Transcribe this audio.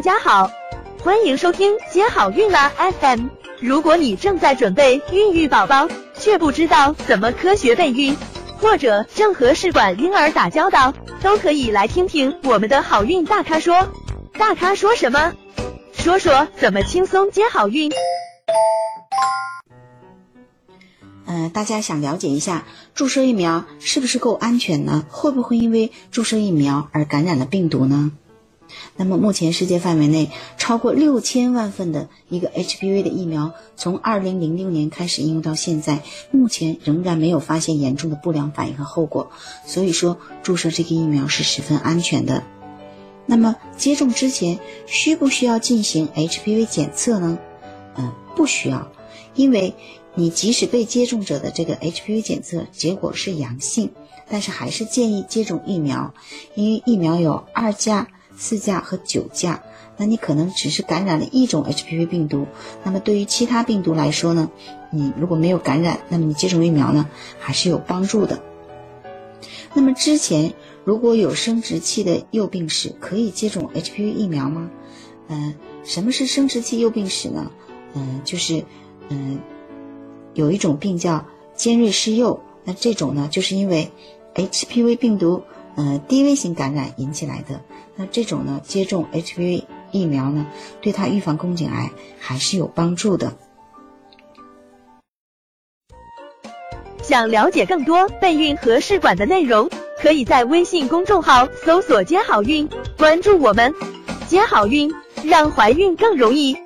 大家好，欢迎收听接好运啦 FM。如果你正在准备孕育宝宝，却不知道怎么科学备孕，或者正和试管婴儿打交道，都可以来听听我们的好运大咖说。大咖说什么？说说怎么轻松接好运。嗯，大家想了解一下注射疫苗是不是够安全呢？会不会因为注射疫苗而感染了病毒呢？那么目前世界范围内超过六千万份的一个 HPV 的疫苗，从二零零六年开始应用到现在，目前仍然没有发现严重的不良反应和后果。所以说注射这个疫苗是十分安全的。那么接种之前需不需要进行 HPV 检测呢？嗯，不需要，因为你即使被接种者的这个 HPV 检测结果是阳性，但是还是建议接种疫苗，因为疫苗有二价。四价和九价，那你可能只是感染了一种 HPV 病毒。那么对于其他病毒来说呢，你如果没有感染，那么你接种疫苗呢还是有帮助的。那么之前如果有生殖器的幼病史，可以接种 HPV 疫苗吗？嗯，什么是生殖器幼病史呢？嗯，就是嗯有一种病叫尖锐湿疣，那这种呢就是因为 HPV 病毒。呃，低危型感染引起来的，那这种呢，接种 HPV 疫苗呢，对它预防宫颈癌还是有帮助的。想了解更多备孕和试管的内容，可以在微信公众号搜索“接好运”，关注我们，接好运，让怀孕更容易。